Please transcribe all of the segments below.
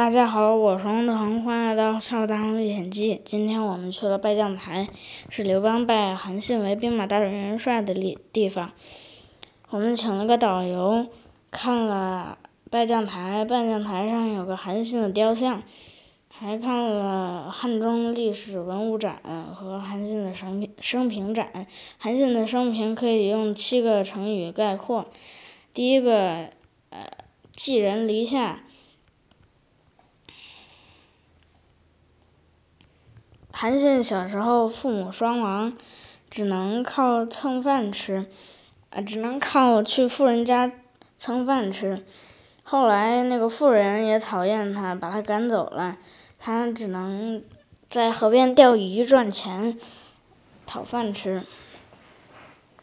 大家好，我是王德恒，欢迎来到《少大唐历险记》。今天我们去了拜将台，是刘邦拜韩信为兵马大元帅的地地方。我们请了个导游，看了拜将台，拜将台上有个韩信的雕像，还看了汉中历史文物展和韩信的生平生平展。韩信的生平可以用七个成语概括。第一个，呃，寄人篱下。韩信小时候父母双亡，只能靠蹭饭吃，呃，只能靠去富人家蹭饭吃。后来那个富人也讨厌他，把他赶走了，他只能在河边钓鱼赚钱，讨饭吃。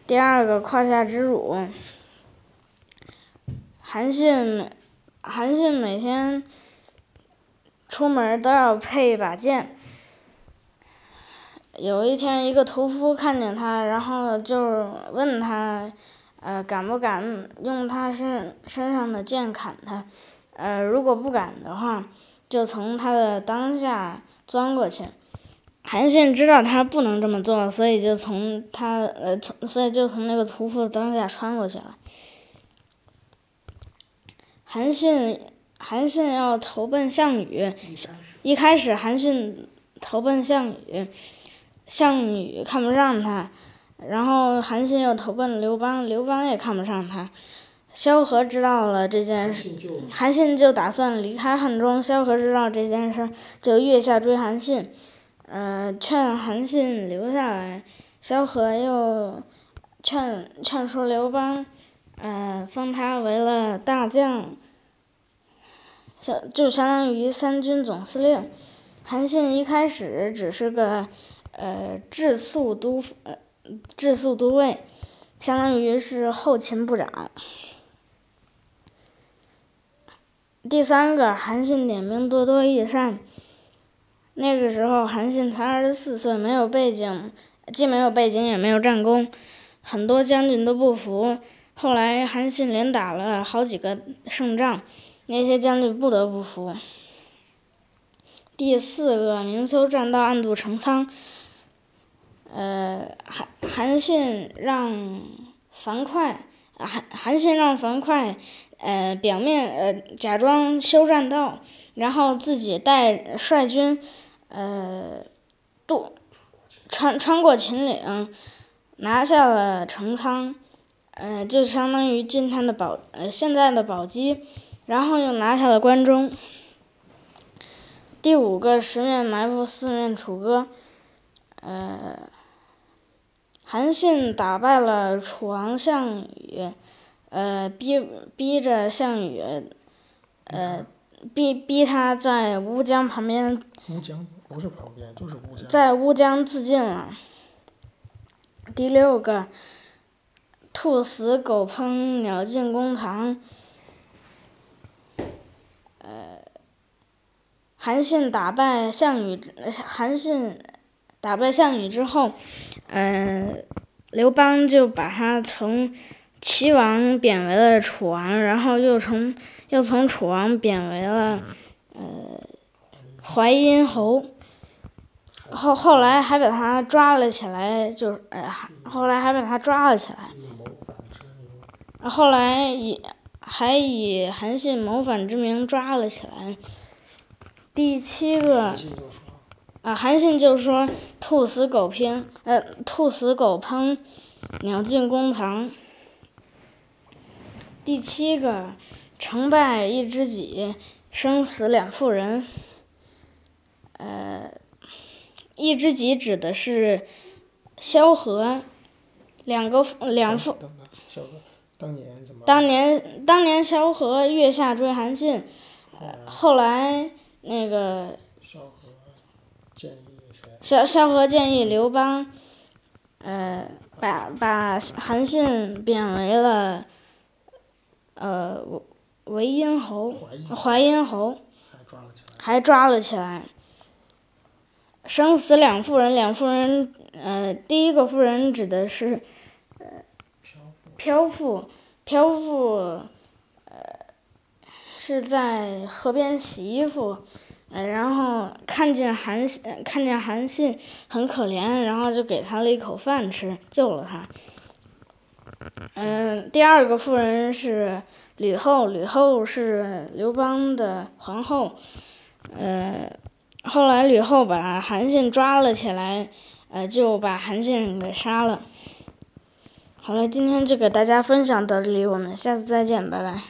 第二个胯下之辱，韩信，韩信每天出门都要配一把剑。有一天，一个屠夫看见他，然后就问他，呃，敢不敢用他身身上的剑砍他？呃，如果不敢的话，就从他的裆下钻过去。韩信知道他不能这么做，所以就从他呃从所以就从那个屠夫的裆下穿过去了。韩信韩信要投奔项羽，一开始韩信投奔项羽。项羽看不上他，然后韩信又投奔刘邦，刘邦也看不上他。萧何知道了这件事，韩信就打算离开汉中。萧何知道这件事，就月下追韩信，呃，劝韩信留下来。萧何又劝劝说刘邦，呃，封他为了大将，相就相当于三军总司令。韩信一开始只是个。呃，治粟都呃，治粟都尉，相当于是后勤部长。第三个，韩信点兵多多益善。那个时候，韩信才二十四岁，没有背景，既没有背景，也没有战功，很多将军都不服。后来，韩信连打了好几个胜仗，那些将军不得不服。第四个，明修栈道，暗度陈仓。呃，韩韩信让樊哙，韩韩信让樊哙，呃，表面呃假装修栈道，然后自己带率军，呃，渡穿穿过秦岭，拿下了陈仓，呃，就相当于今天的宝呃现在的宝鸡，然后又拿下了关中。第五个十面埋伏，四面楚歌，呃。韩信打败了楚王项羽，呃，逼逼着项羽，呃，逼逼他在乌江旁边。乌江不是旁边，就是乌江。在乌江自尽了。第六个，兔死狗烹，鸟尽弓藏。呃，韩信打败项羽，韩信打败项羽之后。嗯，刘邦就把他从齐王贬为了楚王，然后又从又从楚王贬为了呃淮阴侯，后后来还把他抓了起来，就呃后来还把他抓了起来，后来以还以韩信谋反之名抓了起来。第七个。啊，韩信就说：“兔死狗烹，呃，兔死狗烹，鸟尽弓藏。”第七个，成败一知己，生死两妇人。呃，一知己指的是萧何，两个两妇。萧何当年当年当年萧何月下追韩信，呃后来那个。萧何。萧萧何建议刘邦，呃，把把韩信贬为了呃为阴侯，淮阴侯，还抓了起来，生死两妇人，两妇人，呃，第一个妇人指的是呃漂妇，漂妇，呃，是在河边洗衣服，然后看见韩信看见韩信很可怜，然后就给他了一口饭吃，救了他。嗯，第二个妇人是吕后，吕后是刘邦的皇后。呃，后来吕后把韩信抓了起来，呃，就把韩信给杀了。好了，今天就给大家分享到这里，我们下次再见，拜拜。